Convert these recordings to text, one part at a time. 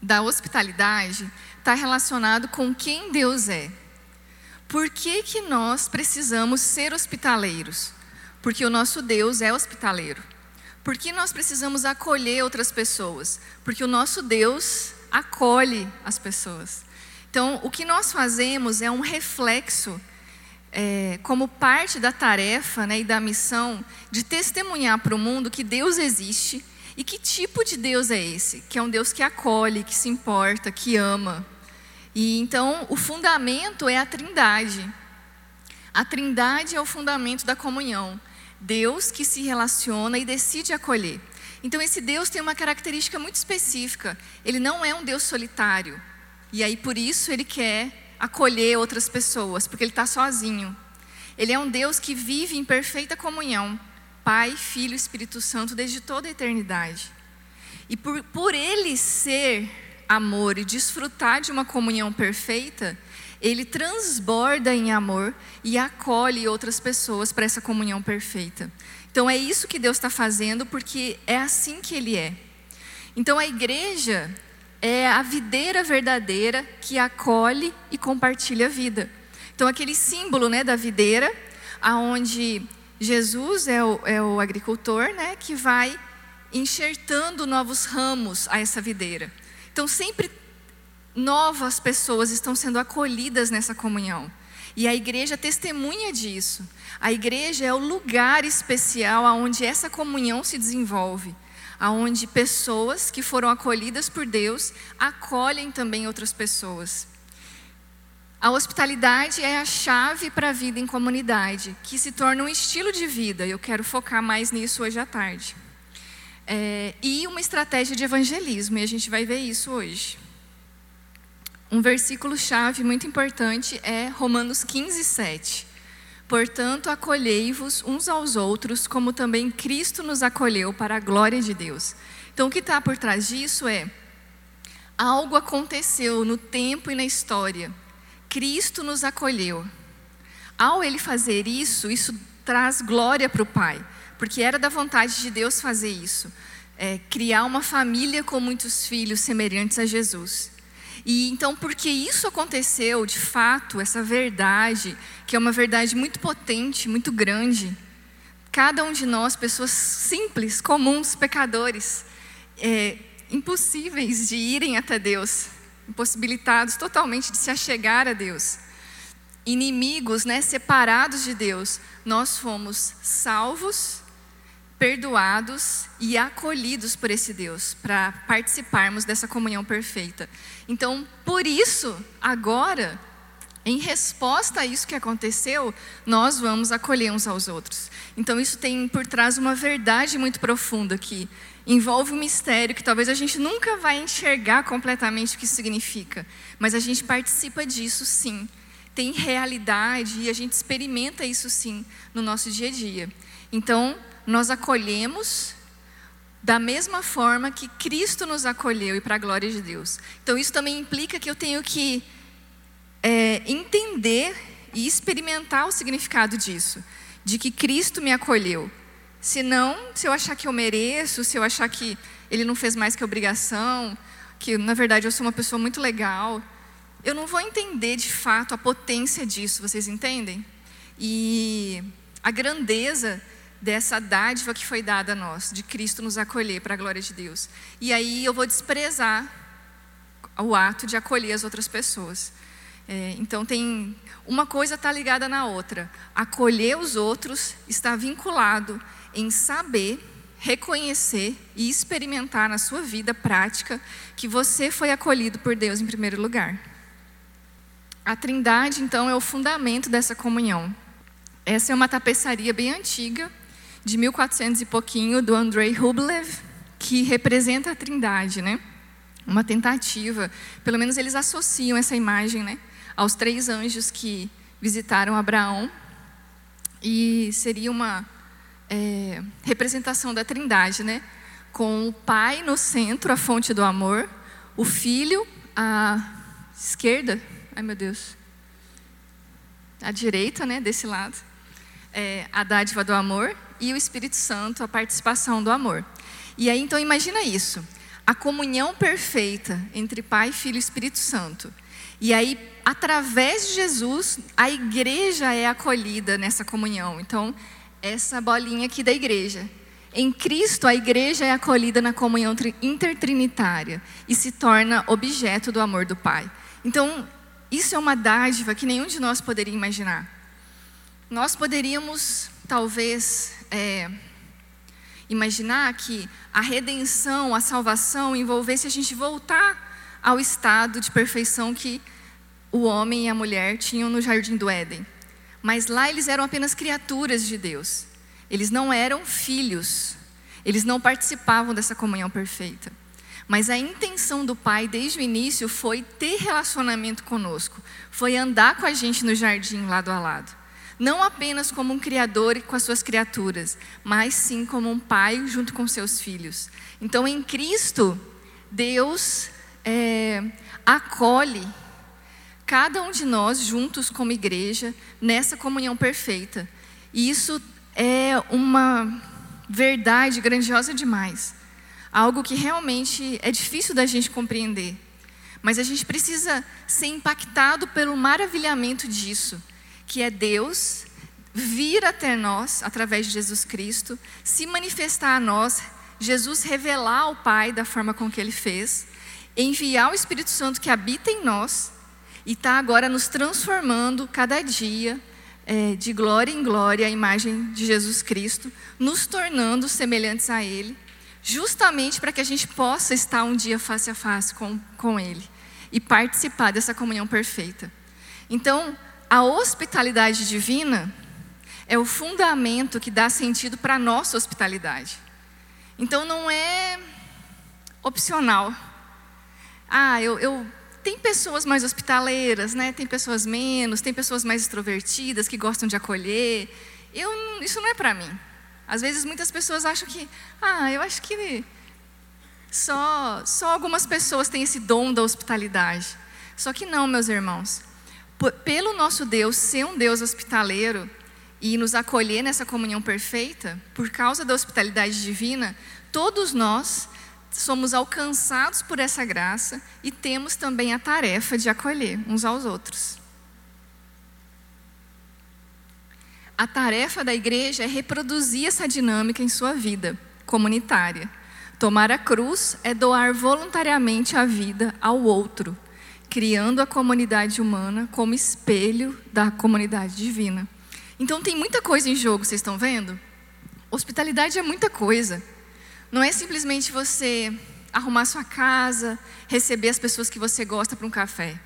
da hospitalidade está relacionado com quem Deus é. Por que, que nós precisamos ser hospitaleiros? Porque o nosso Deus é hospitaleiro. Por que nós precisamos acolher outras pessoas? Porque o nosso Deus acolhe as pessoas. Então, o que nós fazemos é um reflexo, é, como parte da tarefa né, e da missão, de testemunhar para o mundo que Deus existe e que tipo de Deus é esse? Que é um Deus que acolhe, que se importa, que ama. E então, o fundamento é a Trindade. A Trindade é o fundamento da comunhão. Deus que se relaciona e decide acolher. Então, esse Deus tem uma característica muito específica. Ele não é um Deus solitário. E aí, por isso, ele quer acolher outras pessoas, porque ele está sozinho. Ele é um Deus que vive em perfeita comunhão, Pai, Filho e Espírito Santo, desde toda a eternidade. E por, por ele ser amor e desfrutar de uma comunhão perfeita, ele transborda em amor e acolhe outras pessoas para essa comunhão perfeita. Então é isso que Deus está fazendo, porque é assim que Ele é. Então a igreja é a videira verdadeira que acolhe e compartilha a vida. Então aquele símbolo né, da videira, aonde Jesus é o, é o agricultor né, que vai enxertando novos ramos a essa videira. Então sempre novas pessoas estão sendo acolhidas nessa comunhão. E a igreja testemunha disso. A igreja é o lugar especial onde essa comunhão se desenvolve, aonde pessoas que foram acolhidas por Deus acolhem também outras pessoas. A hospitalidade é a chave para a vida em comunidade, que se torna um estilo de vida. Eu quero focar mais nisso hoje à tarde. É, e uma estratégia de evangelismo, e a gente vai ver isso hoje. Um versículo-chave muito importante é Romanos 15, 7. Portanto, acolhei-vos uns aos outros, como também Cristo nos acolheu para a glória de Deus. Então, o que está por trás disso é: algo aconteceu no tempo e na história. Cristo nos acolheu. Ao ele fazer isso, isso traz glória para o Pai, porque era da vontade de Deus fazer isso é, criar uma família com muitos filhos semelhantes a Jesus. E então, porque isso aconteceu, de fato, essa verdade, que é uma verdade muito potente, muito grande, cada um de nós, pessoas simples, comuns, pecadores, é, impossíveis de irem até Deus, impossibilitados totalmente de se achegar a Deus, inimigos, né, separados de Deus, nós fomos salvos perdoados e acolhidos por esse Deus, para participarmos dessa comunhão perfeita. Então, por isso, agora, em resposta a isso que aconteceu, nós vamos acolher uns aos outros. Então, isso tem por trás uma verdade muito profunda que envolve um mistério que talvez a gente nunca vai enxergar completamente o que significa, mas a gente participa disso sim. Tem realidade e a gente experimenta isso sim no nosso dia a dia. Então, nós acolhemos da mesma forma que Cristo nos acolheu e para a glória de Deus. Então isso também implica que eu tenho que é, entender e experimentar o significado disso, de que Cristo me acolheu. Senão, se eu achar que eu mereço, se eu achar que Ele não fez mais que obrigação, que na verdade eu sou uma pessoa muito legal, eu não vou entender de fato a potência disso, vocês entendem? E a grandeza dessa dádiva que foi dada a nós, de Cristo nos acolher para a glória de Deus. E aí eu vou desprezar o ato de acolher as outras pessoas. É, então tem uma coisa está ligada na outra. Acolher os outros está vinculado em saber, reconhecer e experimentar na sua vida prática que você foi acolhido por Deus em primeiro lugar. A Trindade, então, é o fundamento dessa comunhão. Essa é uma tapeçaria bem antiga, de 1400 e pouquinho, do Andrei Rublev, que representa a Trindade, né? Uma tentativa, pelo menos eles associam essa imagem, né, aos três anjos que visitaram Abraão, e seria uma é, representação da Trindade, né? Com o Pai no centro, a fonte do amor, o Filho à esquerda, ai meu Deus, à direita, né, desse lado, é, a dádiva do amor, e o Espírito Santo, a participação do amor. E aí, então, imagina isso: a comunhão perfeita entre Pai, Filho e Espírito Santo. E aí, através de Jesus, a igreja é acolhida nessa comunhão. Então, essa bolinha aqui da igreja. Em Cristo, a igreja é acolhida na comunhão intertrinitária e se torna objeto do amor do Pai. Então, isso é uma dádiva que nenhum de nós poderia imaginar. Nós poderíamos, talvez, é, imaginar que a redenção, a salvação envolvesse a gente voltar ao estado de perfeição que o homem e a mulher tinham no jardim do Éden. Mas lá eles eram apenas criaturas de Deus. Eles não eram filhos. Eles não participavam dessa comunhão perfeita. Mas a intenção do Pai desde o início foi ter relacionamento conosco, foi andar com a gente no jardim lado a lado. Não apenas como um criador com as suas criaturas, mas sim como um pai junto com seus filhos. Então, em Cristo, Deus é, acolhe cada um de nós juntos como igreja nessa comunhão perfeita. E isso é uma verdade grandiosa demais. Algo que realmente é difícil da gente compreender. Mas a gente precisa ser impactado pelo maravilhamento disso, que é Deus vir até nós através de Jesus Cristo, se manifestar a nós, Jesus revelar ao Pai da forma com que ele fez, enviar o Espírito Santo que habita em nós e está agora nos transformando cada dia é, de glória em glória a imagem de Jesus Cristo, nos tornando semelhantes a Ele, justamente para que a gente possa estar um dia face a face com, com Ele e participar dessa comunhão perfeita. Então, a hospitalidade divina é o fundamento que dá sentido para a nossa hospitalidade. Então, não é opcional. Ah, eu, eu tem pessoas mais hospitaleiras, né? Tem pessoas menos, tem pessoas mais extrovertidas que gostam de acolher. Eu, isso não é para mim. Às vezes muitas pessoas acham que, ah, eu acho que só, só algumas pessoas têm esse dom da hospitalidade. Só que não, meus irmãos. Pelo nosso Deus ser um Deus hospitaleiro e nos acolher nessa comunhão perfeita, por causa da hospitalidade divina, todos nós somos alcançados por essa graça e temos também a tarefa de acolher uns aos outros. A tarefa da igreja é reproduzir essa dinâmica em sua vida comunitária. Tomar a cruz é doar voluntariamente a vida ao outro, criando a comunidade humana como espelho da comunidade divina. Então tem muita coisa em jogo, vocês estão vendo? Hospitalidade é muita coisa. Não é simplesmente você arrumar sua casa, receber as pessoas que você gosta para um café.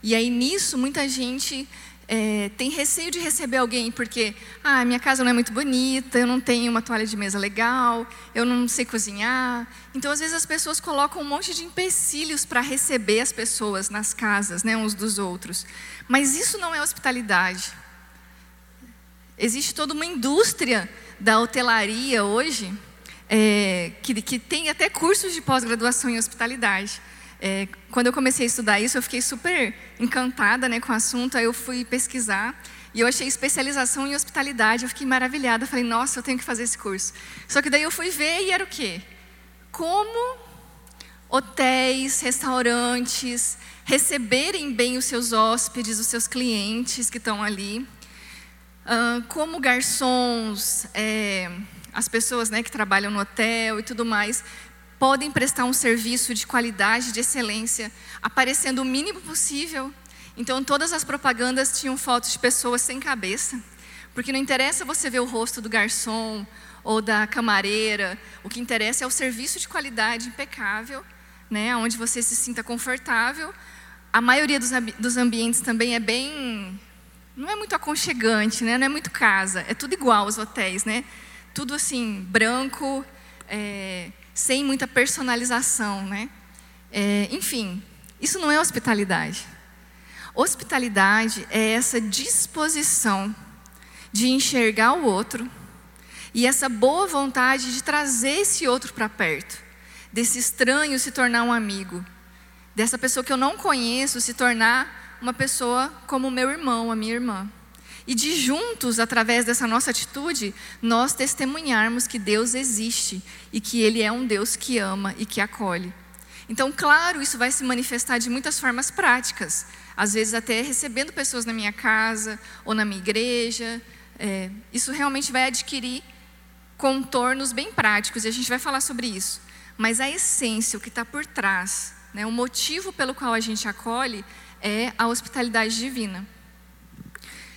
E aí nisso muita gente é, tem receio de receber alguém porque, ah, minha casa não é muito bonita, eu não tenho uma toalha de mesa legal, eu não sei cozinhar. Então, às vezes, as pessoas colocam um monte de empecilhos para receber as pessoas nas casas, né, uns dos outros. Mas isso não é hospitalidade. Existe toda uma indústria da hotelaria hoje é, que, que tem até cursos de pós-graduação em hospitalidade. É, quando eu comecei a estudar isso, eu fiquei super encantada né, com o assunto, aí eu fui pesquisar e eu achei especialização em hospitalidade, eu fiquei maravilhada, falei, nossa, eu tenho que fazer esse curso. Só que daí eu fui ver e era o quê? Como hotéis, restaurantes receberem bem os seus hóspedes, os seus clientes que estão ali, como garçons, é, as pessoas né, que trabalham no hotel e tudo mais podem prestar um serviço de qualidade, de excelência, aparecendo o mínimo possível. Então, todas as propagandas tinham fotos de pessoas sem cabeça, porque não interessa você ver o rosto do garçom ou da camareira, o que interessa é o serviço de qualidade impecável, né, onde você se sinta confortável. A maioria dos, dos ambientes também é bem. não é muito aconchegante, né, não é muito casa, é tudo igual os hotéis, né? Tudo assim, branco, é, sem muita personalização, né? É, enfim, isso não é hospitalidade. Hospitalidade é essa disposição de enxergar o outro e essa boa vontade de trazer esse outro para perto, desse estranho se tornar um amigo, dessa pessoa que eu não conheço se tornar uma pessoa como meu irmão, a minha irmã. E de juntos, através dessa nossa atitude, nós testemunharmos que Deus existe e que Ele é um Deus que ama e que acolhe. Então, claro, isso vai se manifestar de muitas formas práticas, às vezes até recebendo pessoas na minha casa ou na minha igreja. É, isso realmente vai adquirir contornos bem práticos e a gente vai falar sobre isso. Mas a essência, o que está por trás, né, o motivo pelo qual a gente acolhe é a hospitalidade divina.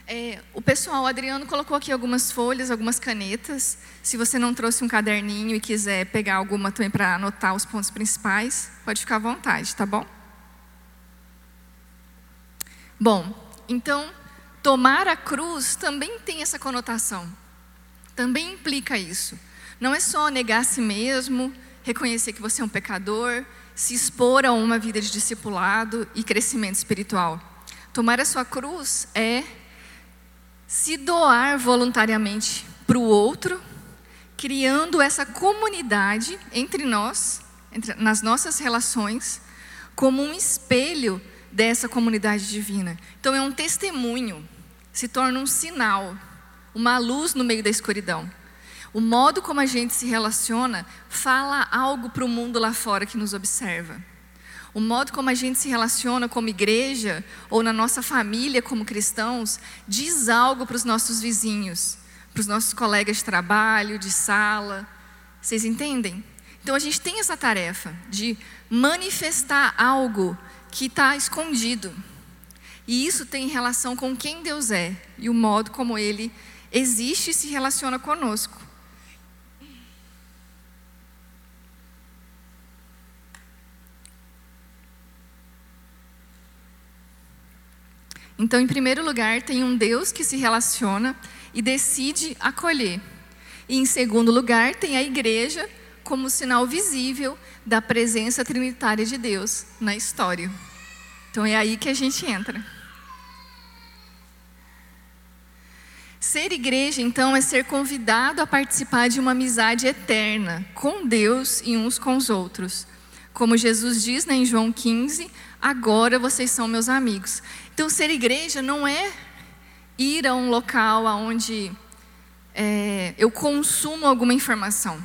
É, o pessoal, o Adriano colocou aqui algumas folhas, algumas canetas. Se você não trouxe um caderninho e quiser pegar alguma também para anotar os pontos principais, pode ficar à vontade, tá bom? Bom, então, tomar a cruz também tem essa conotação. Também implica isso. Não é só negar a si mesmo, reconhecer que você é um pecador, se expor a uma vida de discipulado e crescimento espiritual. Tomar a sua cruz é se doar voluntariamente para o outro, criando essa comunidade entre nós, entre, nas nossas relações, como um espelho dessa comunidade divina. Então é um testemunho, se torna um sinal, uma luz no meio da escuridão. O modo como a gente se relaciona fala algo para o mundo lá fora que nos observa. O modo como a gente se relaciona como igreja ou na nossa família como cristãos diz algo para os nossos vizinhos, para os nossos colegas de trabalho, de sala. Vocês entendem? Então a gente tem essa tarefa de manifestar algo que está escondido. E isso tem relação com quem Deus é e o modo como Ele existe e se relaciona conosco. Então, em primeiro lugar, tem um Deus que se relaciona e decide acolher. E em segundo lugar, tem a igreja como sinal visível da presença trinitária de Deus na história. Então é aí que a gente entra. Ser igreja, então, é ser convidado a participar de uma amizade eterna com Deus e uns com os outros. Como Jesus diz né, em João 15, agora vocês são meus amigos. Então, ser igreja não é ir a um local onde é, eu consumo alguma informação.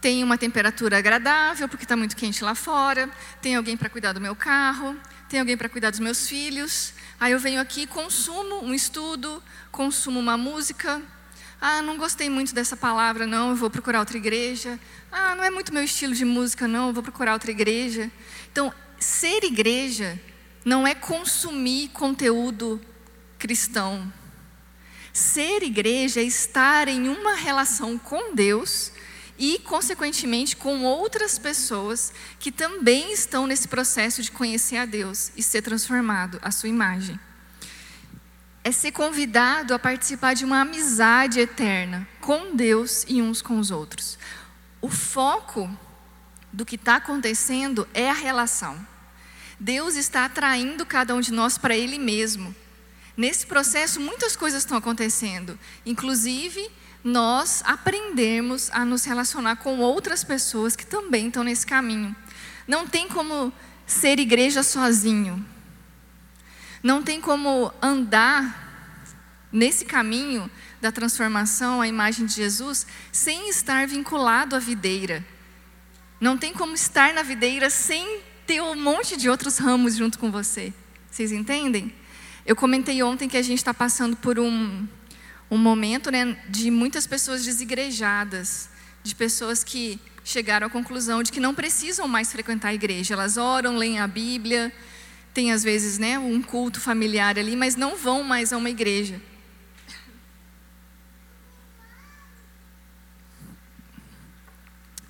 Tem uma temperatura agradável, porque está muito quente lá fora, tem alguém para cuidar do meu carro, tem alguém para cuidar dos meus filhos. Aí eu venho aqui, consumo um estudo, consumo uma música. Ah, não gostei muito dessa palavra, não, eu vou procurar outra igreja. Ah, não é muito meu estilo de música, não, eu vou procurar outra igreja. Então, ser igreja não é consumir conteúdo cristão. Ser igreja é estar em uma relação com Deus e, consequentemente, com outras pessoas que também estão nesse processo de conhecer a Deus e ser transformado à sua imagem. É ser convidado a participar de uma amizade eterna com Deus e uns com os outros. O foco do que está acontecendo é a relação. Deus está atraindo cada um de nós para Ele mesmo. Nesse processo, muitas coisas estão acontecendo, inclusive nós aprendemos a nos relacionar com outras pessoas que também estão nesse caminho. Não tem como ser igreja sozinho. Não tem como andar nesse caminho da transformação à imagem de Jesus sem estar vinculado à videira. Não tem como estar na videira sem ter um monte de outros ramos junto com você. Vocês entendem? Eu comentei ontem que a gente está passando por um, um momento né, de muitas pessoas desigrejadas, de pessoas que chegaram à conclusão de que não precisam mais frequentar a igreja. Elas oram, leem a Bíblia, tem às vezes né, um culto familiar ali, mas não vão mais a uma igreja.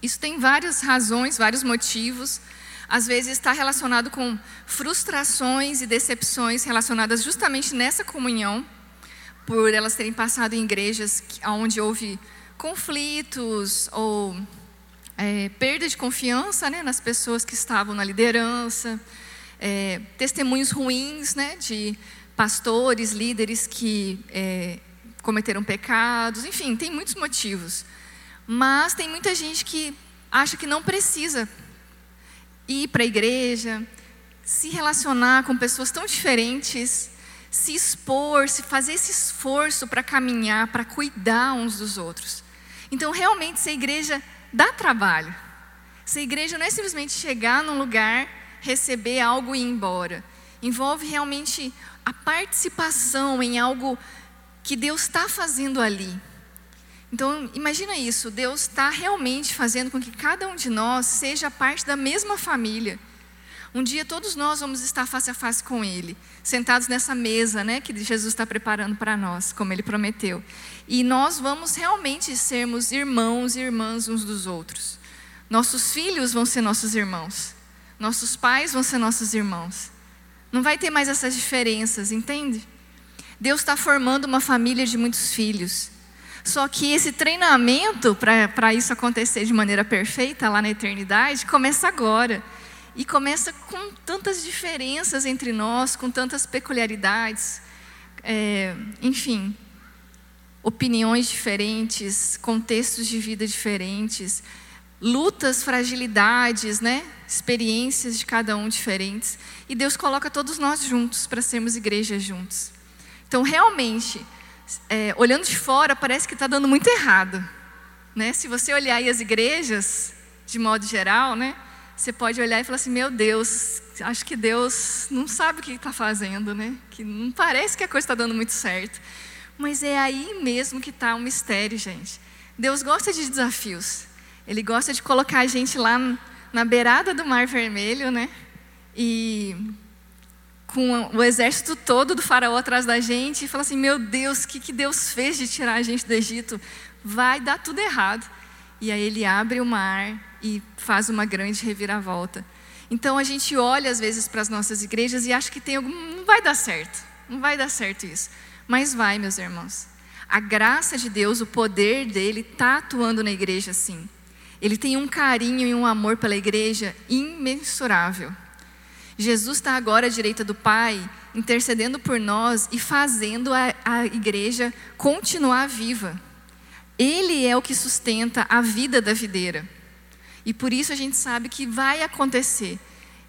Isso tem várias razões, vários motivos às vezes está relacionado com frustrações e decepções relacionadas justamente nessa comunhão, por elas terem passado em igrejas onde houve conflitos ou é, perda de confiança né, nas pessoas que estavam na liderança, é, testemunhos ruins né, de pastores, líderes que é, cometeram pecados, enfim, tem muitos motivos. Mas tem muita gente que acha que não precisa ir para a igreja, se relacionar com pessoas tão diferentes, se expor, se fazer esse esforço para caminhar, para cuidar uns dos outros. Então, realmente, ser igreja dá trabalho. Ser igreja não é simplesmente chegar num lugar, receber algo e ir embora. Envolve realmente a participação em algo que Deus está fazendo ali. Então, imagina isso: Deus está realmente fazendo com que cada um de nós seja parte da mesma família. Um dia todos nós vamos estar face a face com Ele, sentados nessa mesa, né, que Jesus está preparando para nós, como Ele prometeu. E nós vamos realmente sermos irmãos e irmãs uns dos outros. Nossos filhos vão ser nossos irmãos. Nossos pais vão ser nossos irmãos. Não vai ter mais essas diferenças, entende? Deus está formando uma família de muitos filhos. Só que esse treinamento para isso acontecer de maneira perfeita lá na eternidade começa agora. E começa com tantas diferenças entre nós, com tantas peculiaridades, é, enfim, opiniões diferentes, contextos de vida diferentes, lutas, fragilidades, né? experiências de cada um diferentes. E Deus coloca todos nós juntos para sermos igreja juntos. Então, realmente, é, olhando de fora, parece que está dando muito errado. Né? Se você olhar aí as igrejas, de modo geral, né? você pode olhar e falar assim: meu Deus, acho que Deus não sabe o que está fazendo, né? que não parece que a coisa está dando muito certo. Mas é aí mesmo que está o mistério, gente. Deus gosta de desafios. Ele gosta de colocar a gente lá na beirada do Mar Vermelho, né? E com o exército todo do faraó atrás da gente, e fala assim: Meu Deus, o que, que Deus fez de tirar a gente do Egito? Vai dar tudo errado. E aí ele abre o mar e faz uma grande reviravolta. Então a gente olha às vezes para as nossas igrejas e acha que tem algum. Não vai dar certo, não vai dar certo isso. Mas vai, meus irmãos. A graça de Deus, o poder dele está atuando na igreja sim. Ele tem um carinho e um amor pela igreja imensurável. Jesus está agora à direita do Pai, intercedendo por nós e fazendo a, a igreja continuar viva. Ele é o que sustenta a vida da videira. E por isso a gente sabe que vai acontecer.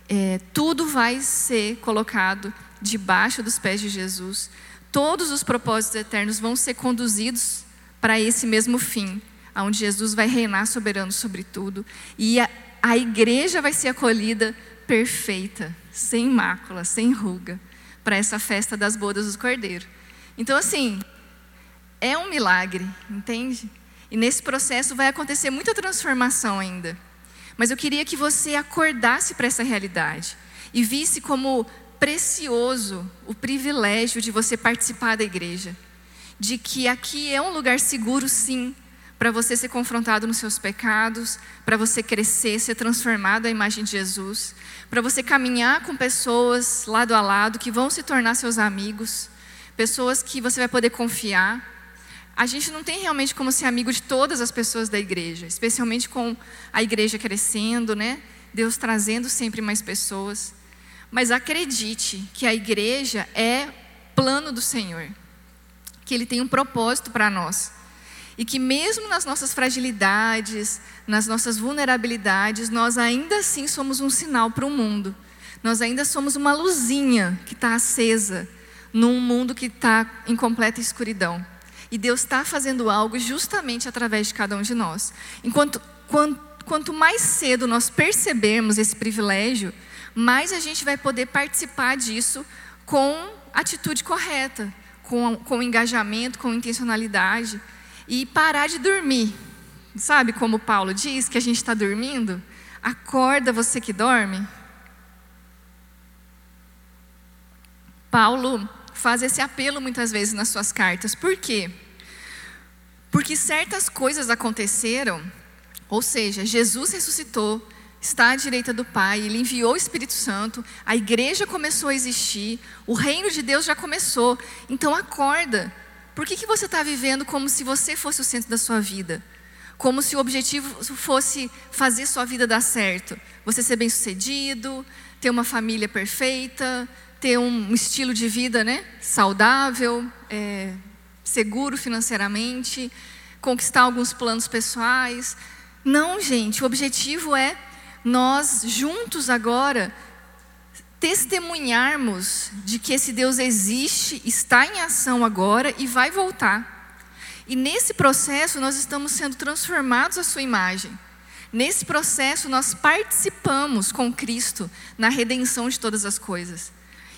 É, tudo vai ser colocado debaixo dos pés de Jesus. Todos os propósitos eternos vão ser conduzidos para esse mesmo fim onde Jesus vai reinar soberano sobre tudo. E a, a igreja vai ser acolhida perfeita, sem mácula, sem ruga, para essa festa das bodas do Cordeiro. Então, assim, é um milagre, entende? E nesse processo vai acontecer muita transformação ainda. Mas eu queria que você acordasse para essa realidade e visse como precioso o privilégio de você participar da igreja. De que aqui é um lugar seguro, sim, para você ser confrontado nos seus pecados, para você crescer, ser transformado à imagem de Jesus, para você caminhar com pessoas lado a lado que vão se tornar seus amigos, pessoas que você vai poder confiar. A gente não tem realmente como ser amigo de todas as pessoas da igreja, especialmente com a igreja crescendo, né? Deus trazendo sempre mais pessoas. Mas acredite que a igreja é plano do Senhor, que Ele tem um propósito para nós. E que mesmo nas nossas fragilidades, nas nossas vulnerabilidades, nós ainda assim somos um sinal para o mundo. Nós ainda somos uma luzinha que está acesa num mundo que está em completa escuridão. E Deus está fazendo algo justamente através de cada um de nós. Enquanto quanto, quanto mais cedo nós percebermos esse privilégio, mais a gente vai poder participar disso com atitude correta, com, com engajamento, com intencionalidade e parar de dormir. Sabe como Paulo diz que a gente está dormindo? Acorda você que dorme. Paulo faz esse apelo muitas vezes nas suas cartas. Por quê? Porque certas coisas aconteceram, ou seja, Jesus ressuscitou, está à direita do Pai, Ele enviou o Espírito Santo, a igreja começou a existir, o reino de Deus já começou. Então acorda, por que, que você está vivendo como se você fosse o centro da sua vida? Como se o objetivo fosse fazer sua vida dar certo? Você ser bem-sucedido, ter uma família perfeita, ter um estilo de vida né, saudável, é, seguro financeiramente, conquistar alguns planos pessoais. Não, gente, o objetivo é nós juntos agora testemunharmos de que esse Deus existe, está em ação agora e vai voltar. E nesse processo nós estamos sendo transformados à sua imagem. Nesse processo nós participamos com Cristo na redenção de todas as coisas.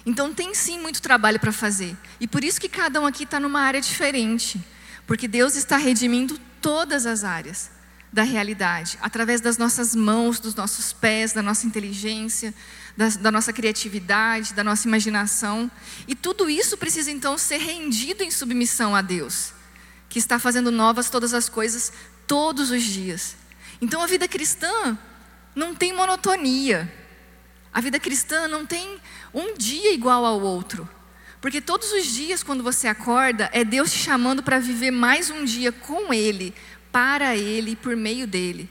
Então tem sim muito trabalho para fazer. E por isso que cada um aqui está numa área diferente. Porque Deus está redimindo todas as áreas da realidade, através das nossas mãos, dos nossos pés, da nossa inteligência, da, da, nossa criatividade, da nossa imaginação. E tudo isso precisa então ser rendido em submissão a Deus, que está fazendo novas todas as coisas todos os dias. Então a vida cristã não tem monotonia. A vida cristã não tem um dia igual ao outro. Porque todos os dias, quando você acorda, é Deus te chamando para viver mais um dia com Ele, para Ele e por meio dele.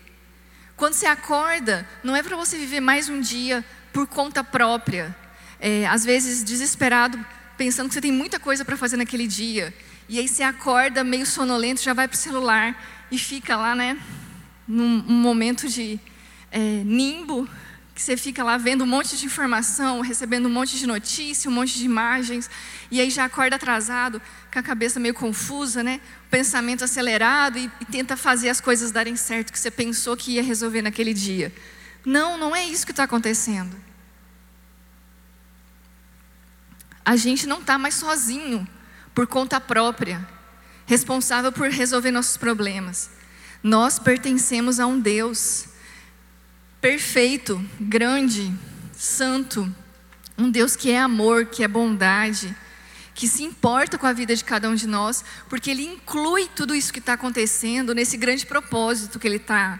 Quando você acorda, não é para você viver mais um dia por conta própria, é, às vezes desesperado, pensando que você tem muita coisa para fazer naquele dia. E aí você acorda meio sonolento, já vai para o celular e fica lá, né, num, momento de é, nimbo, que você fica lá vendo um monte de informação, recebendo um monte de notícia, um monte de imagens, e aí já acorda atrasado, com a cabeça meio confusa, né? Pensamento acelerado e, e tenta fazer as coisas darem certo que você pensou que ia resolver naquele dia. Não, não é isso que está acontecendo. A gente não está mais sozinho, por conta própria, responsável por resolver nossos problemas. Nós pertencemos a um Deus perfeito, grande, santo, um Deus que é amor, que é bondade, que se importa com a vida de cada um de nós, porque Ele inclui tudo isso que está acontecendo nesse grande propósito que Ele está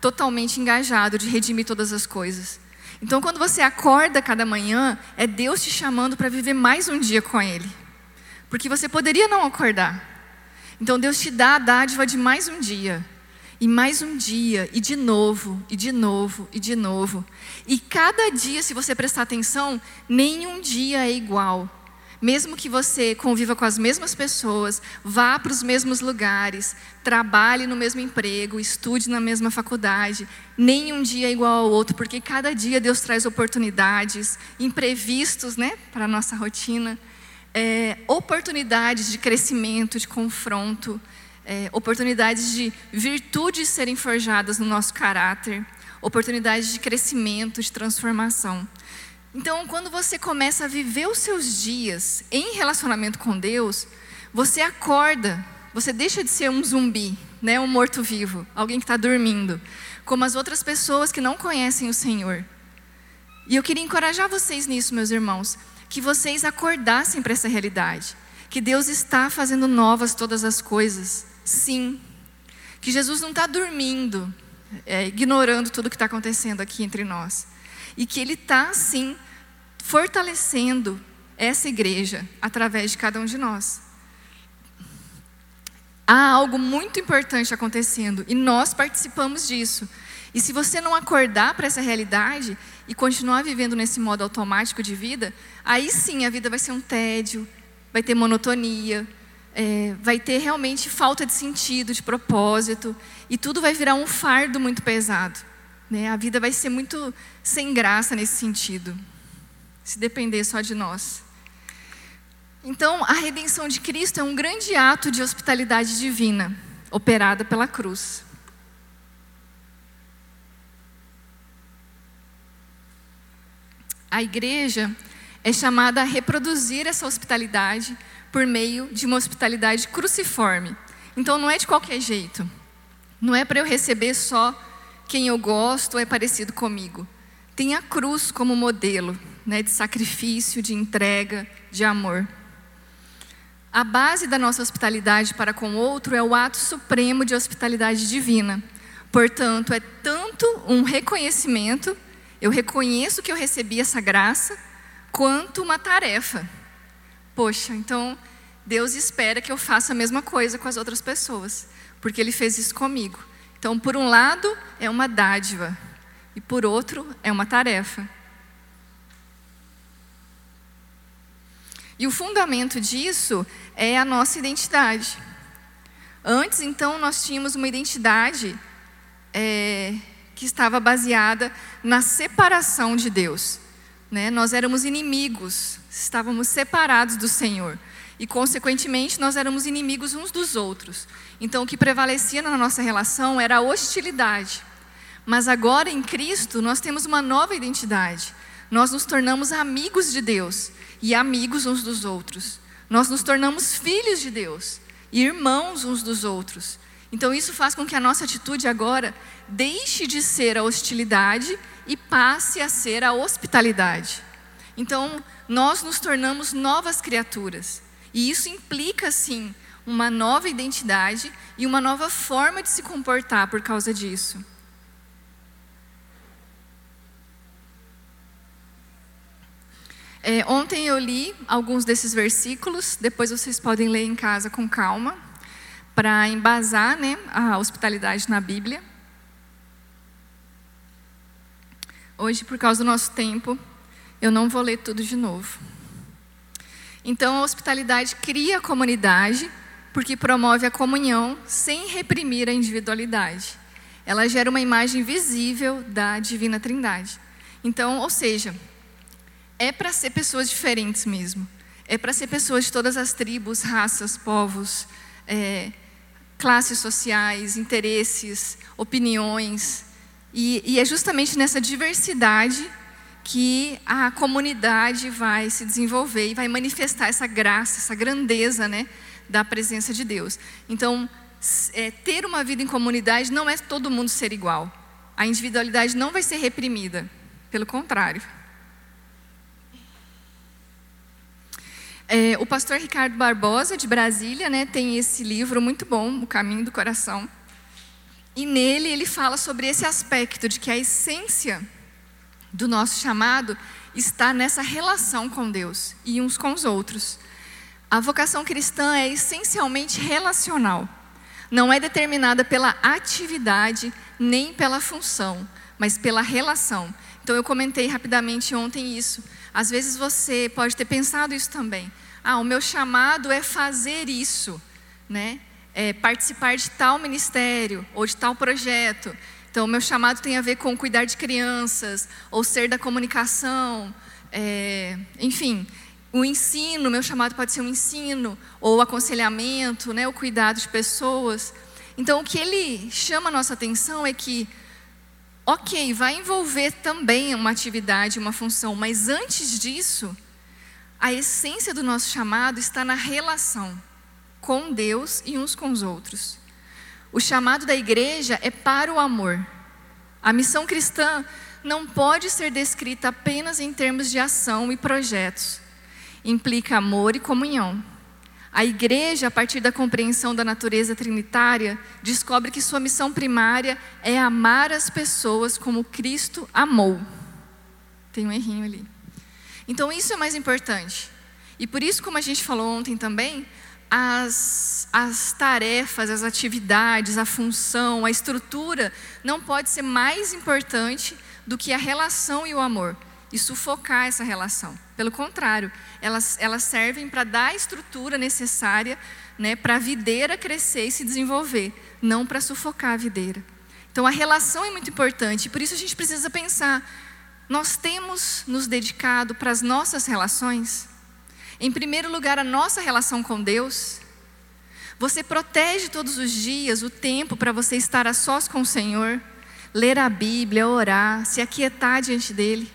totalmente engajado de redimir todas as coisas. Então, quando você acorda cada manhã, é Deus te chamando para viver mais um dia com Ele, porque você poderia não acordar. Então, Deus te dá a dádiva de mais um dia. E mais um dia, e de novo, e de novo, e de novo. E cada dia, se você prestar atenção, nenhum dia é igual. Mesmo que você conviva com as mesmas pessoas, vá para os mesmos lugares, trabalhe no mesmo emprego, estude na mesma faculdade, nenhum dia é igual ao outro, porque cada dia Deus traz oportunidades, imprevistos né, para a nossa rotina, é, oportunidades de crescimento, de confronto é, oportunidades de virtudes serem forjadas no nosso caráter, oportunidades de crescimento, de transformação. Então, quando você começa a viver os seus dias em relacionamento com Deus, você acorda, você deixa de ser um zumbi, né, um morto-vivo, alguém que está dormindo, como as outras pessoas que não conhecem o Senhor. E eu queria encorajar vocês nisso, meus irmãos, que vocês acordassem para essa realidade, que Deus está fazendo novas todas as coisas. Sim. Que Jesus não está dormindo, é, ignorando tudo que está acontecendo aqui entre nós. E que Ele está, sim, fortalecendo essa igreja através de cada um de nós. Há algo muito importante acontecendo e nós participamos disso. E se você não acordar para essa realidade e continuar vivendo nesse modo automático de vida, aí sim a vida vai ser um tédio, vai ter monotonia, é, vai ter realmente falta de sentido, de propósito, e tudo vai virar um fardo muito pesado. Né? A vida vai ser muito sem graça nesse sentido, se depender só de nós. Então, a redenção de Cristo é um grande ato de hospitalidade divina, operada pela cruz. A igreja é chamada a reproduzir essa hospitalidade por meio de uma hospitalidade cruciforme. Então não é de qualquer jeito. Não é para eu receber só quem eu gosto é parecido comigo. Tem a cruz como modelo né, de sacrifício, de entrega, de amor. A base da nossa hospitalidade para com o outro é o ato supremo de hospitalidade divina. Portanto, é tanto um reconhecimento, eu reconheço que eu recebi essa graça, quanto uma tarefa poxa, então Deus espera que eu faça a mesma coisa com as outras pessoas, porque Ele fez isso comigo. Então, por um lado, é uma dádiva, e por outro, é uma tarefa. E o fundamento disso é a nossa identidade. Antes, então, nós tínhamos uma identidade é, que estava baseada na separação de Deus. Né? Nós éramos inimigos, estávamos separados do Senhor. E, consequentemente, nós éramos inimigos uns dos outros. Então, o que prevalecia na nossa relação era a hostilidade. Mas agora, em Cristo, nós temos uma nova identidade. Nós nos tornamos amigos de Deus e amigos uns dos outros. Nós nos tornamos filhos de Deus e irmãos uns dos outros. Então, isso faz com que a nossa atitude agora deixe de ser a hostilidade e passe a ser a hospitalidade. Então, nós nos tornamos novas criaturas. E isso implica, sim, uma nova identidade e uma nova forma de se comportar por causa disso. É, ontem eu li alguns desses versículos, depois vocês podem ler em casa com calma, para embasar né, a hospitalidade na Bíblia. Hoje, por causa do nosso tempo, eu não vou ler tudo de novo. Então, a hospitalidade cria comunidade, porque promove a comunhão sem reprimir a individualidade. Ela gera uma imagem visível da divina Trindade. Então, ou seja, é para ser pessoas diferentes mesmo. É para ser pessoas de todas as tribos, raças, povos, é, classes sociais, interesses, opiniões. E, e é justamente nessa diversidade que a comunidade vai se desenvolver e vai manifestar essa graça, essa grandeza né, da presença de Deus. Então, é, ter uma vida em comunidade não é todo mundo ser igual. A individualidade não vai ser reprimida, pelo contrário. É, o pastor Ricardo Barbosa, de Brasília, né, tem esse livro muito bom, O Caminho do Coração. E nele ele fala sobre esse aspecto de que a essência do nosso chamado está nessa relação com Deus e uns com os outros. A vocação cristã é essencialmente relacional. Não é determinada pela atividade nem pela função, mas pela relação. Então eu comentei rapidamente ontem isso. Às vezes você pode ter pensado isso também. Ah, o meu chamado é fazer isso, né? É participar de tal ministério ou de tal projeto. Então, o meu chamado tem a ver com cuidar de crianças, ou ser da comunicação, é, enfim, o ensino, meu chamado pode ser um ensino, ou aconselhamento, né, o cuidado de pessoas. Então, o que ele chama a nossa atenção é que ok, vai envolver também uma atividade, uma função, mas antes disso, a essência do nosso chamado está na relação com Deus e uns com os outros. O chamado da igreja é para o amor. A missão cristã não pode ser descrita apenas em termos de ação e projetos. Implica amor e comunhão. A igreja, a partir da compreensão da natureza trinitária, descobre que sua missão primária é amar as pessoas como Cristo amou. Tem um errinho ali. Então, isso é mais importante. E por isso, como a gente falou ontem também, as, as tarefas, as atividades, a função, a estrutura não pode ser mais importante do que a relação e o amor e sufocar essa relação. Pelo contrário, elas, elas servem para dar a estrutura necessária né, para a videira crescer e se desenvolver, não para sufocar a videira. Então a relação é muito importante, por isso a gente precisa pensar: nós temos nos dedicado para as nossas relações? Em primeiro lugar, a nossa relação com Deus. Você protege todos os dias o tempo para você estar a sós com o Senhor, ler a Bíblia, orar, se aquietar diante dEle.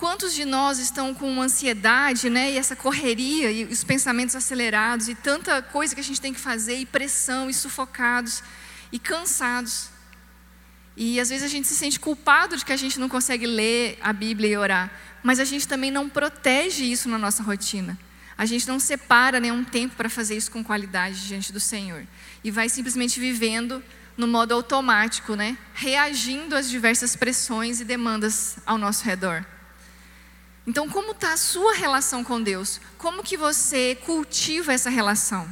Quantos de nós estão com ansiedade, né, e essa correria, e os pensamentos acelerados, e tanta coisa que a gente tem que fazer, e pressão, e sufocados, e cansados. E às vezes a gente se sente culpado de que a gente não consegue ler a Bíblia e orar, mas a gente também não protege isso na nossa rotina. A gente não separa nenhum tempo para fazer isso com qualidade diante do Senhor. E vai simplesmente vivendo no modo automático, né? reagindo às diversas pressões e demandas ao nosso redor. Então, como está a sua relação com Deus? Como que você cultiva essa relação?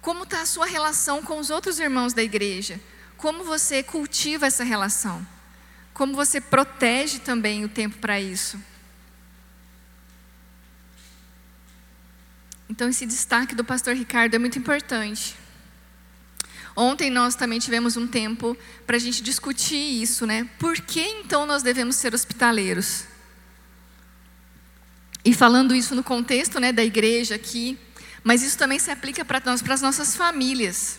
Como está a sua relação com os outros irmãos da igreja? Como você cultiva essa relação? Como você protege também o tempo para isso? Então, esse destaque do pastor Ricardo é muito importante. Ontem nós também tivemos um tempo para a gente discutir isso, né? Por que então nós devemos ser hospitaleiros? E falando isso no contexto né, da igreja aqui, mas isso também se aplica para nós, para as nossas famílias.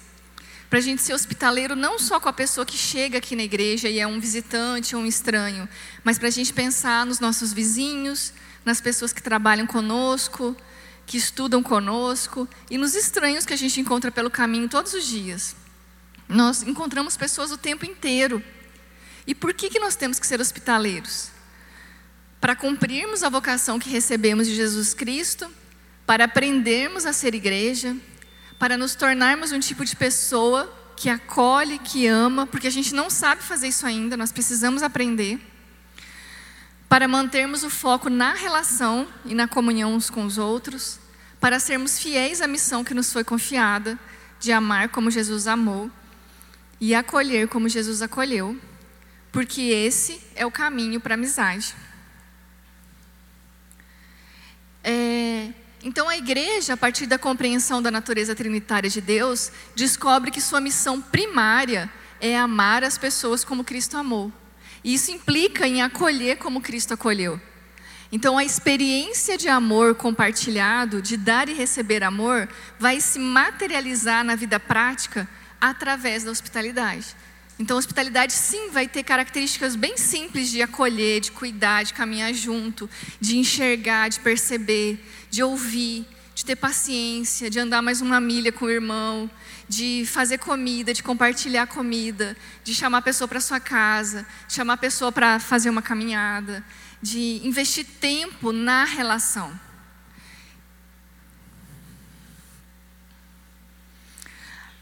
Para a gente ser hospitaleiro não só com a pessoa que chega aqui na igreja e é um visitante ou um estranho, mas para a gente pensar nos nossos vizinhos, nas pessoas que trabalham conosco, que estudam conosco e nos estranhos que a gente encontra pelo caminho todos os dias. Nós encontramos pessoas o tempo inteiro. E por que, que nós temos que ser hospitaleiros? Para cumprirmos a vocação que recebemos de Jesus Cristo, para aprendermos a ser igreja, para nos tornarmos um tipo de pessoa que acolhe, que ama, porque a gente não sabe fazer isso ainda, nós precisamos aprender. Para mantermos o foco na relação e na comunhão uns com os outros, para sermos fiéis à missão que nos foi confiada, de amar como Jesus amou e acolher como Jesus acolheu, porque esse é o caminho para a amizade. É, então a igreja, a partir da compreensão da natureza trinitária de Deus, descobre que sua missão primária é amar as pessoas como Cristo amou. E isso implica em acolher como Cristo acolheu. Então, a experiência de amor compartilhado, de dar e receber amor, vai se materializar na vida prática através da hospitalidade. Então, hospitalidade, sim, vai ter características bem simples de acolher, de cuidar, de caminhar junto, de enxergar, de perceber, de ouvir, de ter paciência, de andar mais uma milha com o irmão, de fazer comida, de compartilhar comida, de chamar a pessoa para sua casa, de chamar a pessoa para fazer uma caminhada, de investir tempo na relação.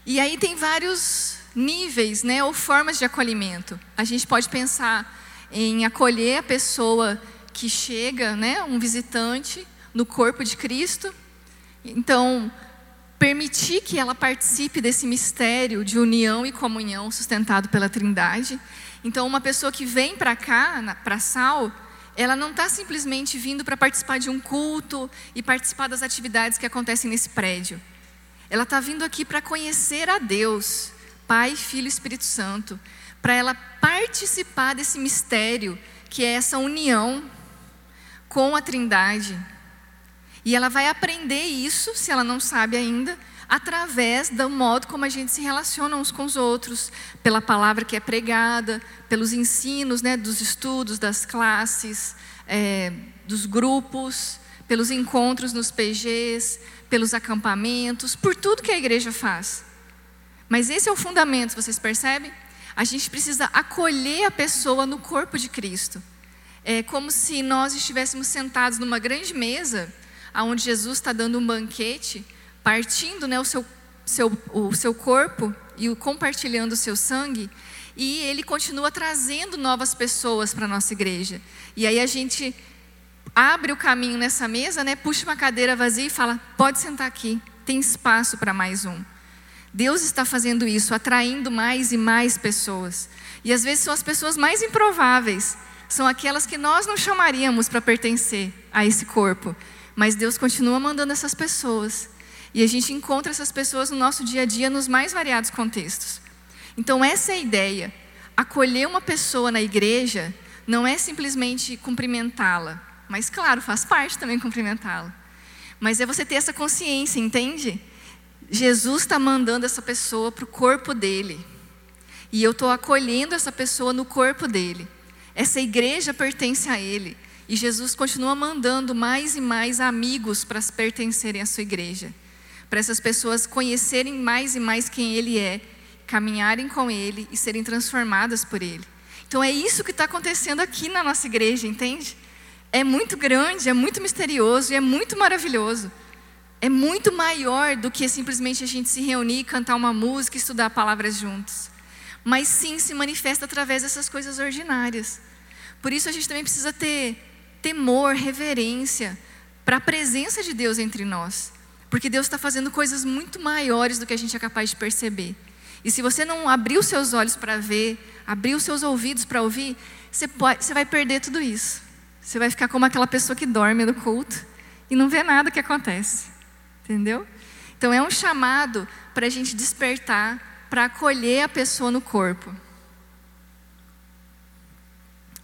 E aí tem vários níveis, né, ou formas de acolhimento. A gente pode pensar em acolher a pessoa que chega, né, um visitante no corpo de Cristo. Então, permitir que ela participe desse mistério de união e comunhão sustentado pela Trindade. Então, uma pessoa que vem para cá, para Sal, ela não está simplesmente vindo para participar de um culto e participar das atividades que acontecem nesse prédio. Ela está vindo aqui para conhecer a Deus, Pai, Filho e Espírito Santo, para ela participar desse mistério que é essa união com a Trindade. E ela vai aprender isso, se ela não sabe ainda, através do modo como a gente se relaciona uns com os outros, pela palavra que é pregada, pelos ensinos né, dos estudos, das classes, é, dos grupos, pelos encontros nos PGs, pelos acampamentos, por tudo que a igreja faz. Mas esse é o fundamento, vocês percebem? A gente precisa acolher a pessoa no corpo de Cristo. É como se nós estivéssemos sentados numa grande mesa, onde Jesus está dando um banquete, partindo né, o, seu, seu, o seu corpo e compartilhando o seu sangue, e ele continua trazendo novas pessoas para a nossa igreja. E aí a gente abre o caminho nessa mesa, né, puxa uma cadeira vazia e fala: pode sentar aqui, tem espaço para mais um. Deus está fazendo isso, atraindo mais e mais pessoas. E às vezes são as pessoas mais improváveis, são aquelas que nós não chamaríamos para pertencer a esse corpo. Mas Deus continua mandando essas pessoas. E a gente encontra essas pessoas no nosso dia a dia nos mais variados contextos. Então, essa é a ideia. Acolher uma pessoa na igreja não é simplesmente cumprimentá-la, mas, claro, faz parte também cumprimentá-la. Mas é você ter essa consciência, entende? Jesus está mandando essa pessoa para o corpo dele. E eu estou acolhendo essa pessoa no corpo dele. Essa igreja pertence a ele. E Jesus continua mandando mais e mais amigos para pertencerem à sua igreja para essas pessoas conhecerem mais e mais quem Ele é, caminharem com Ele e serem transformadas por Ele. Então é isso que está acontecendo aqui na nossa igreja, entende? É muito grande, é muito misterioso e é muito maravilhoso. É muito maior do que simplesmente a gente se reunir, cantar uma música e estudar palavras juntos. Mas sim se manifesta através dessas coisas ordinárias. Por isso a gente também precisa ter temor, reverência para a presença de Deus entre nós. Porque Deus está fazendo coisas muito maiores do que a gente é capaz de perceber. E se você não abrir os seus olhos para ver, abrir os seus ouvidos para ouvir, você, pode, você vai perder tudo isso. Você vai ficar como aquela pessoa que dorme no culto e não vê nada que acontece. Entendeu? Então é um chamado para a gente despertar para acolher a pessoa no corpo.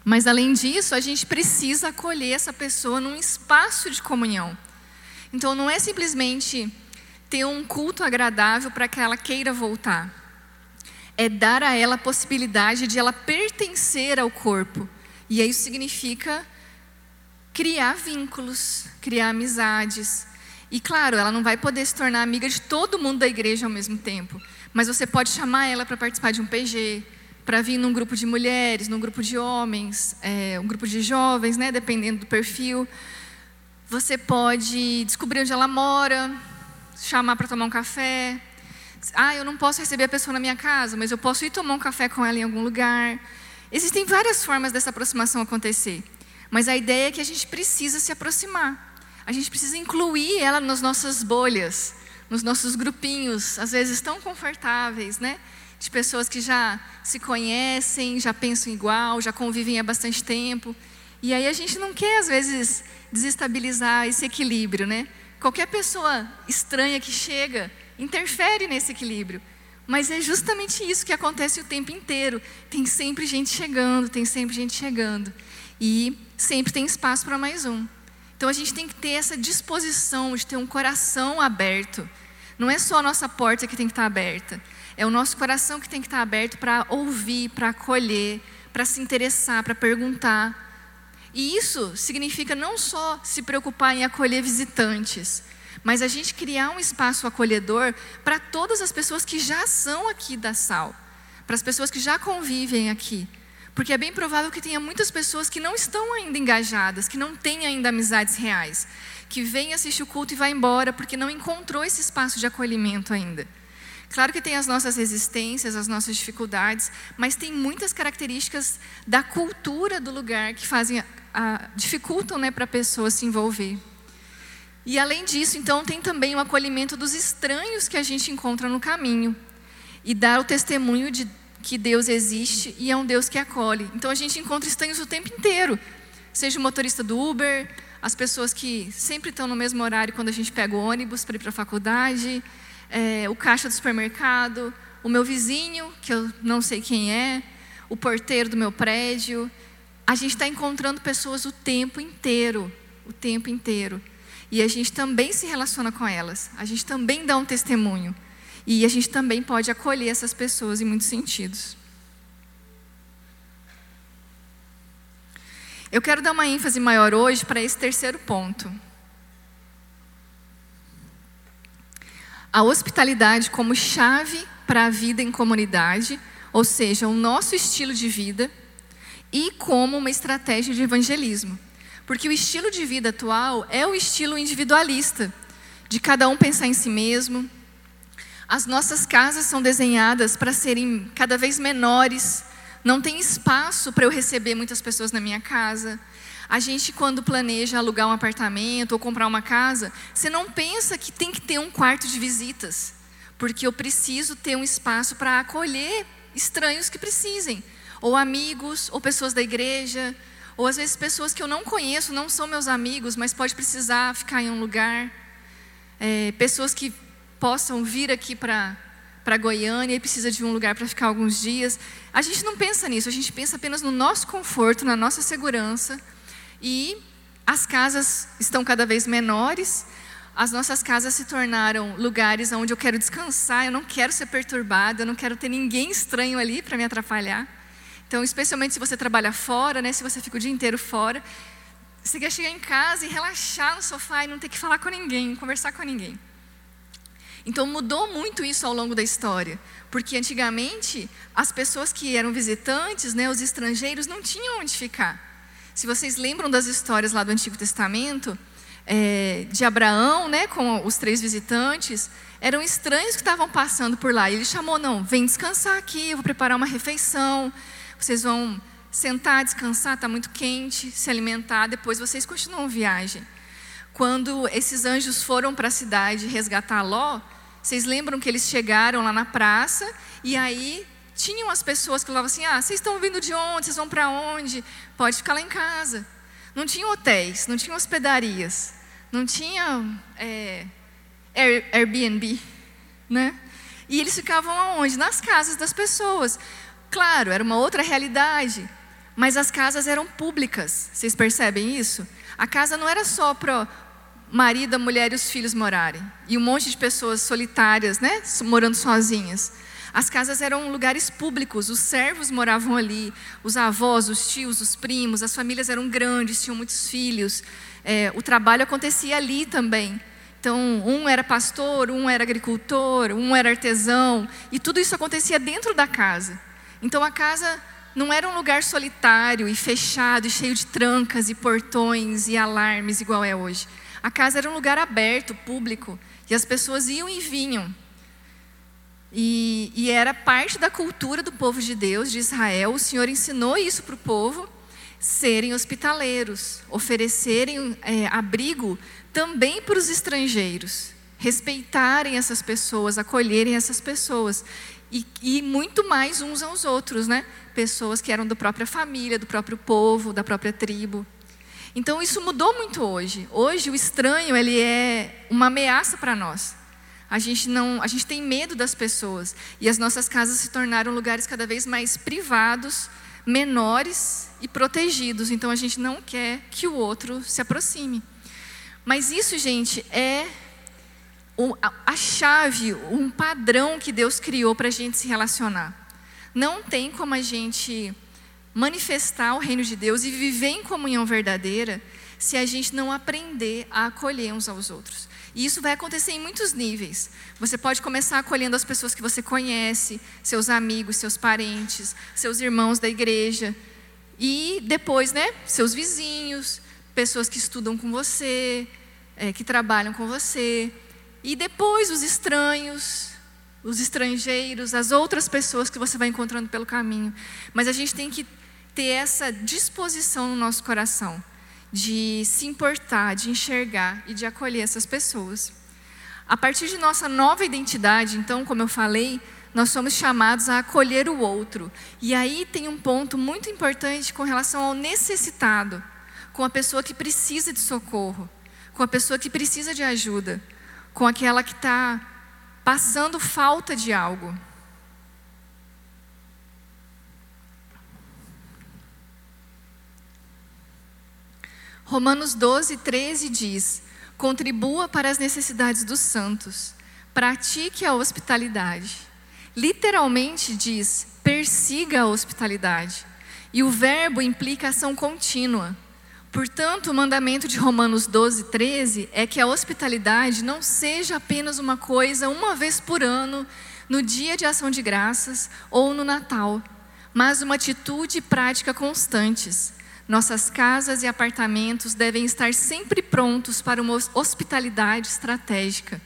Mas além disso, a gente precisa acolher essa pessoa num espaço de comunhão. Então não é simplesmente ter um culto agradável para que ela queira voltar. É dar a ela a possibilidade de ela pertencer ao corpo. E isso significa criar vínculos, criar amizades. E claro, ela não vai poder se tornar amiga de todo mundo da igreja ao mesmo tempo, mas você pode chamar ela para participar de um PG, para vir num grupo de mulheres, num grupo de homens, é, um grupo de jovens, né, dependendo do perfil. Você pode descobrir onde ela mora, chamar para tomar um café. Ah, eu não posso receber a pessoa na minha casa, mas eu posso ir tomar um café com ela em algum lugar. Existem várias formas dessa aproximação acontecer. Mas a ideia é que a gente precisa se aproximar. A gente precisa incluir ela nas nossas bolhas, nos nossos grupinhos, às vezes tão confortáveis, né? De pessoas que já se conhecem, já pensam igual, já convivem há bastante tempo. E aí a gente não quer, às vezes, desestabilizar esse equilíbrio, né? Qualquer pessoa estranha que chega interfere nesse equilíbrio. Mas é justamente isso que acontece o tempo inteiro. Tem sempre gente chegando, tem sempre gente chegando. E sempre tem espaço para mais um. Então a gente tem que ter essa disposição de ter um coração aberto. Não é só a nossa porta que tem que estar aberta. É o nosso coração que tem que estar aberto para ouvir, para acolher, para se interessar, para perguntar. E isso significa não só se preocupar em acolher visitantes, mas a gente criar um espaço acolhedor para todas as pessoas que já são aqui da Sal, para as pessoas que já convivem aqui. Porque é bem provável que tenha muitas pessoas que não estão ainda engajadas, que não têm ainda amizades reais, que vêm assistir o culto e vai embora porque não encontrou esse espaço de acolhimento ainda. Claro que tem as nossas resistências, as nossas dificuldades, mas tem muitas características da cultura do lugar que fazem a, dificultam né, para a pessoa se envolver. E além disso, então, tem também o acolhimento dos estranhos que a gente encontra no caminho e dar o testemunho de que Deus existe e é um Deus que acolhe. Então a gente encontra estranhos o tempo inteiro, seja o motorista do Uber, as pessoas que sempre estão no mesmo horário quando a gente pega o ônibus para ir para a faculdade, é, o caixa do supermercado, o meu vizinho, que eu não sei quem é, o porteiro do meu prédio. A gente está encontrando pessoas o tempo inteiro, o tempo inteiro. E a gente também se relaciona com elas, a gente também dá um testemunho. E a gente também pode acolher essas pessoas em muitos sentidos. Eu quero dar uma ênfase maior hoje para esse terceiro ponto. a hospitalidade como chave para a vida em comunidade, ou seja, o nosso estilo de vida, e como uma estratégia de evangelismo. Porque o estilo de vida atual é o estilo individualista, de cada um pensar em si mesmo. As nossas casas são desenhadas para serem cada vez menores, não tem espaço para eu receber muitas pessoas na minha casa. A gente, quando planeja alugar um apartamento ou comprar uma casa, você não pensa que tem que ter um quarto de visitas, porque eu preciso ter um espaço para acolher estranhos que precisem, ou amigos, ou pessoas da igreja, ou às vezes pessoas que eu não conheço, não são meus amigos, mas pode precisar ficar em um lugar. É, pessoas que possam vir aqui para para Goiânia e precisa de um lugar para ficar alguns dias. A gente não pensa nisso, a gente pensa apenas no nosso conforto, na nossa segurança. E as casas estão cada vez menores, as nossas casas se tornaram lugares onde eu quero descansar, eu não quero ser perturbada, eu não quero ter ninguém estranho ali para me atrapalhar. Então, especialmente se você trabalha fora, né, se você fica o dia inteiro fora, você quer chegar em casa e relaxar no sofá e não ter que falar com ninguém, conversar com ninguém. Então mudou muito isso ao longo da história, porque antigamente as pessoas que eram visitantes, né, os estrangeiros, não tinham onde ficar. Se vocês lembram das histórias lá do Antigo Testamento, é, de Abraão, né, com os três visitantes, eram estranhos que estavam passando por lá. E ele chamou, não, vem descansar aqui, eu vou preparar uma refeição, vocês vão sentar, descansar, está muito quente, se alimentar, depois vocês continuam viagem. Quando esses anjos foram para a cidade resgatar Ló, vocês lembram que eles chegaram lá na praça e aí tinham as pessoas que falavam assim: ah, vocês estão vindo de onde? Vocês vão para onde? Pode ficar lá em casa. Não tinha hotéis, não tinha hospedarias, não tinha é, Airbnb, né? E eles ficavam aonde? Nas casas das pessoas. Claro, era uma outra realidade, mas as casas eram públicas. Vocês percebem isso? A casa não era só para marido, a mulher e os filhos morarem. E um monte de pessoas solitárias, né, morando sozinhas. As casas eram lugares públicos, os servos moravam ali, os avós, os tios, os primos, as famílias eram grandes, tinham muitos filhos. É, o trabalho acontecia ali também. Então, um era pastor, um era agricultor, um era artesão, e tudo isso acontecia dentro da casa. Então, a casa não era um lugar solitário e fechado e cheio de trancas e portões e alarmes igual é hoje. A casa era um lugar aberto, público, e as pessoas iam e vinham. E, e era parte da cultura do povo de Deus, de Israel. O Senhor ensinou isso para o povo, serem hospitaleiros, oferecerem é, abrigo também para os estrangeiros, respeitarem essas pessoas, acolherem essas pessoas. E, e, muito mais uns aos outros, né? Pessoas que eram da própria família, do próprio povo, da própria tribo. Então isso mudou muito hoje. Hoje o estranho ele é uma ameaça para nós. A gente não, a gente tem medo das pessoas e as nossas casas se tornaram lugares cada vez mais privados, menores e protegidos. Então a gente não quer que o outro se aproxime. Mas isso, gente, é a chave, um padrão que Deus criou para a gente se relacionar. Não tem como a gente manifestar o reino de Deus e viver em comunhão verdadeira se a gente não aprender a acolher uns aos outros. E isso vai acontecer em muitos níveis. Você pode começar acolhendo as pessoas que você conhece, seus amigos, seus parentes, seus irmãos da igreja. E depois, né, seus vizinhos, pessoas que estudam com você, é, que trabalham com você. E depois os estranhos, os estrangeiros, as outras pessoas que você vai encontrando pelo caminho. Mas a gente tem que ter essa disposição no nosso coração de se importar, de enxergar e de acolher essas pessoas. A partir de nossa nova identidade, então, como eu falei, nós somos chamados a acolher o outro. E aí tem um ponto muito importante com relação ao necessitado, com a pessoa que precisa de socorro, com a pessoa que precisa de ajuda, com aquela que está passando falta de algo. Romanos 12, 13 diz: contribua para as necessidades dos santos, pratique a hospitalidade. Literalmente diz: persiga a hospitalidade. E o verbo implica ação contínua. Portanto, o mandamento de Romanos 12, 13 é que a hospitalidade não seja apenas uma coisa uma vez por ano, no dia de ação de graças ou no Natal, mas uma atitude e prática constantes nossas casas e apartamentos devem estar sempre prontos para uma hospitalidade estratégica,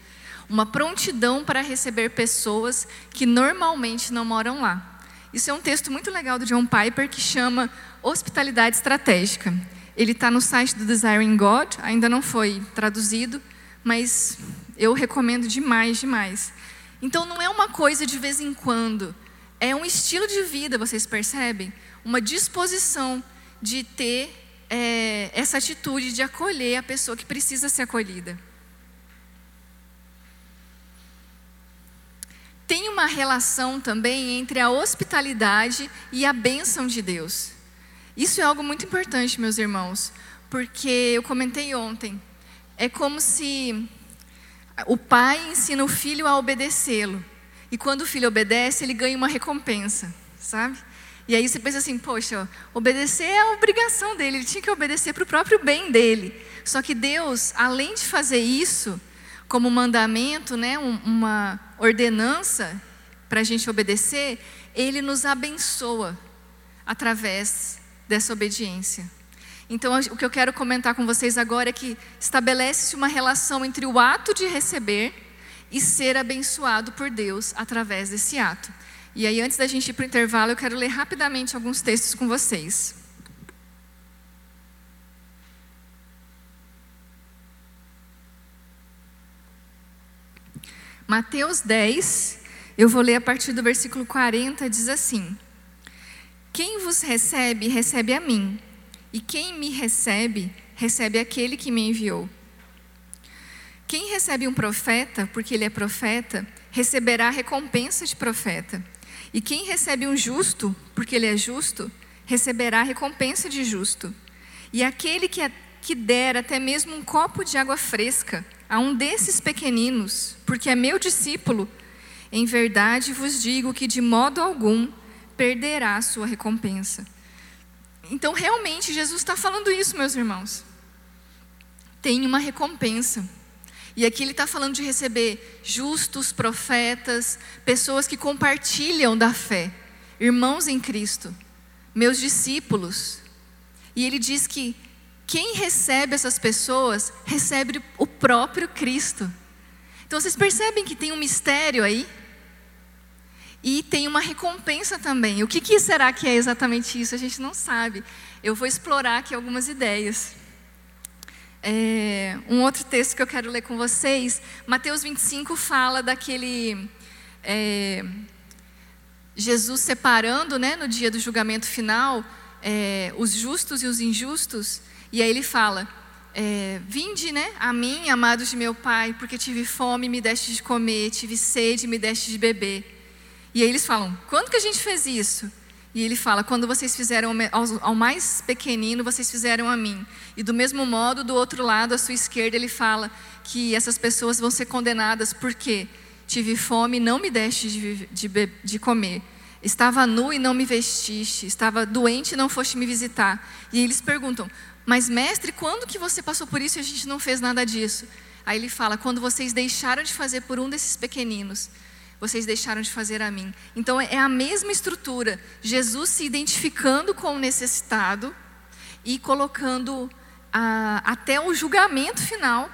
uma prontidão para receber pessoas que normalmente não moram lá. Isso é um texto muito legal do John Piper que chama Hospitalidade Estratégica. Ele está no site do Desiring God, ainda não foi traduzido, mas eu recomendo demais, demais. Então não é uma coisa de vez em quando, é um estilo de vida, vocês percebem? Uma disposição de ter é, essa atitude de acolher a pessoa que precisa ser acolhida. Tem uma relação também entre a hospitalidade e a bênção de Deus. Isso é algo muito importante, meus irmãos, porque eu comentei ontem. É como se o pai ensina o filho a obedecê-lo. E quando o filho obedece, ele ganha uma recompensa, sabe? E aí você pensa assim, poxa, obedecer é a obrigação dele, ele tinha que obedecer para o próprio bem dele. Só que Deus, além de fazer isso, como mandamento, né, uma ordenança para a gente obedecer, ele nos abençoa através dessa obediência. Então, o que eu quero comentar com vocês agora é que estabelece-se uma relação entre o ato de receber e ser abençoado por Deus através desse ato. E aí, antes da gente ir para o intervalo, eu quero ler rapidamente alguns textos com vocês. Mateus 10, eu vou ler a partir do versículo 40, diz assim: Quem vos recebe, recebe a mim, e quem me recebe, recebe aquele que me enviou. Quem recebe um profeta, porque ele é profeta, receberá recompensa de profeta. E quem recebe um justo, porque ele é justo, receberá recompensa de justo. E aquele que, que der até mesmo um copo de água fresca a um desses pequeninos, porque é meu discípulo, em verdade vos digo que de modo algum perderá a sua recompensa. Então, realmente, Jesus está falando isso, meus irmãos. Tem uma recompensa. E aqui ele está falando de receber justos, profetas, pessoas que compartilham da fé, irmãos em Cristo, meus discípulos. E ele diz que quem recebe essas pessoas recebe o próprio Cristo. Então vocês percebem que tem um mistério aí? E tem uma recompensa também. O que, que, será que é exatamente isso? A gente não sabe. Eu vou explorar aqui algumas ideias. É, um outro texto que eu quero ler com vocês, Mateus 25 fala daquele é, Jesus separando, né, no dia do julgamento final, é, os justos e os injustos. E aí ele fala: é, Vinde, né, a mim, amados de meu Pai, porque tive fome, me deste de comer, tive sede, me deste de beber. E aí eles falam: quando que a gente fez isso? E ele fala: quando vocês fizeram ao, mais pequenino, vocês fizeram a mim. E do mesmo modo, do outro lado, à sua esquerda, ele fala que essas pessoas vão ser condenadas porque tive fome e não me deste de, de, de comer. Estava nu e não me vestiste. Estava doente e não foste me visitar. E eles perguntam: mas mestre, quando que você passou por isso e a gente não fez nada disso? Aí ele fala: quando vocês deixaram de fazer por um desses pequeninos vocês deixaram de fazer a mim. Então é a mesma estrutura. Jesus se identificando com o necessitado e colocando a, até o julgamento final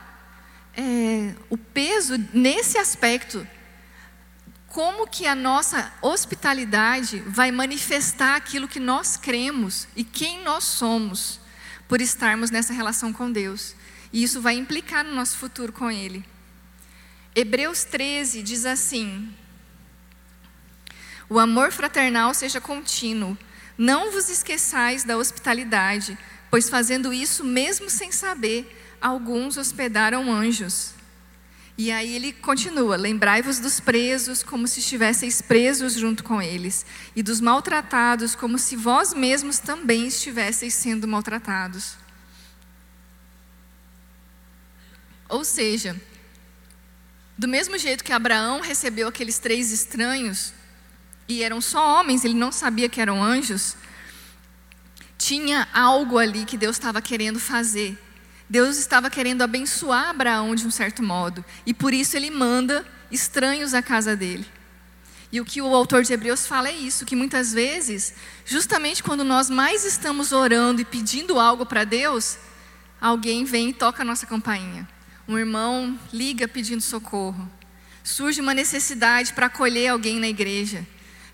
é, o peso nesse aspecto. Como que a nossa hospitalidade vai manifestar aquilo que nós cremos e quem nós somos por estarmos nessa relação com Deus. E isso vai implicar no nosso futuro com Ele. Hebreus 13 diz assim: O amor fraternal seja contínuo. Não vos esqueçais da hospitalidade, pois fazendo isso, mesmo sem saber, alguns hospedaram anjos. E aí ele continua: Lembrai-vos dos presos como se estivesseis presos junto com eles, e dos maltratados como se vós mesmos também estivesseis sendo maltratados. Ou seja, do mesmo jeito que Abraão recebeu aqueles três estranhos, e eram só homens, ele não sabia que eram anjos, tinha algo ali que Deus estava querendo fazer. Deus estava querendo abençoar Abraão de um certo modo, e por isso ele manda estranhos à casa dele. E o que o autor de Hebreus fala é isso: que muitas vezes, justamente quando nós mais estamos orando e pedindo algo para Deus, alguém vem e toca a nossa campainha. Um irmão liga pedindo socorro. Surge uma necessidade para acolher alguém na igreja.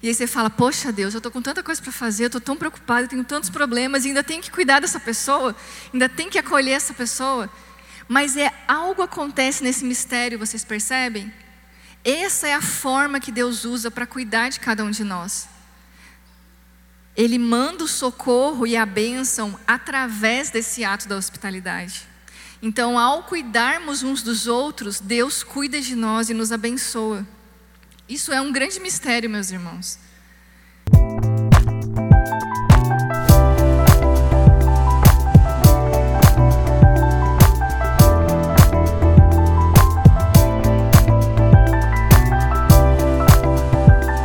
E aí você fala: Poxa Deus, eu estou com tanta coisa para fazer, eu estou tão preocupado, tenho tantos problemas, e ainda tenho que cuidar dessa pessoa, ainda tenho que acolher essa pessoa. Mas é algo acontece nesse mistério, vocês percebem? Essa é a forma que Deus usa para cuidar de cada um de nós. Ele manda o socorro e a bênção através desse ato da hospitalidade. Então, ao cuidarmos uns dos outros, Deus cuida de nós e nos abençoa. Isso é um grande mistério, meus irmãos.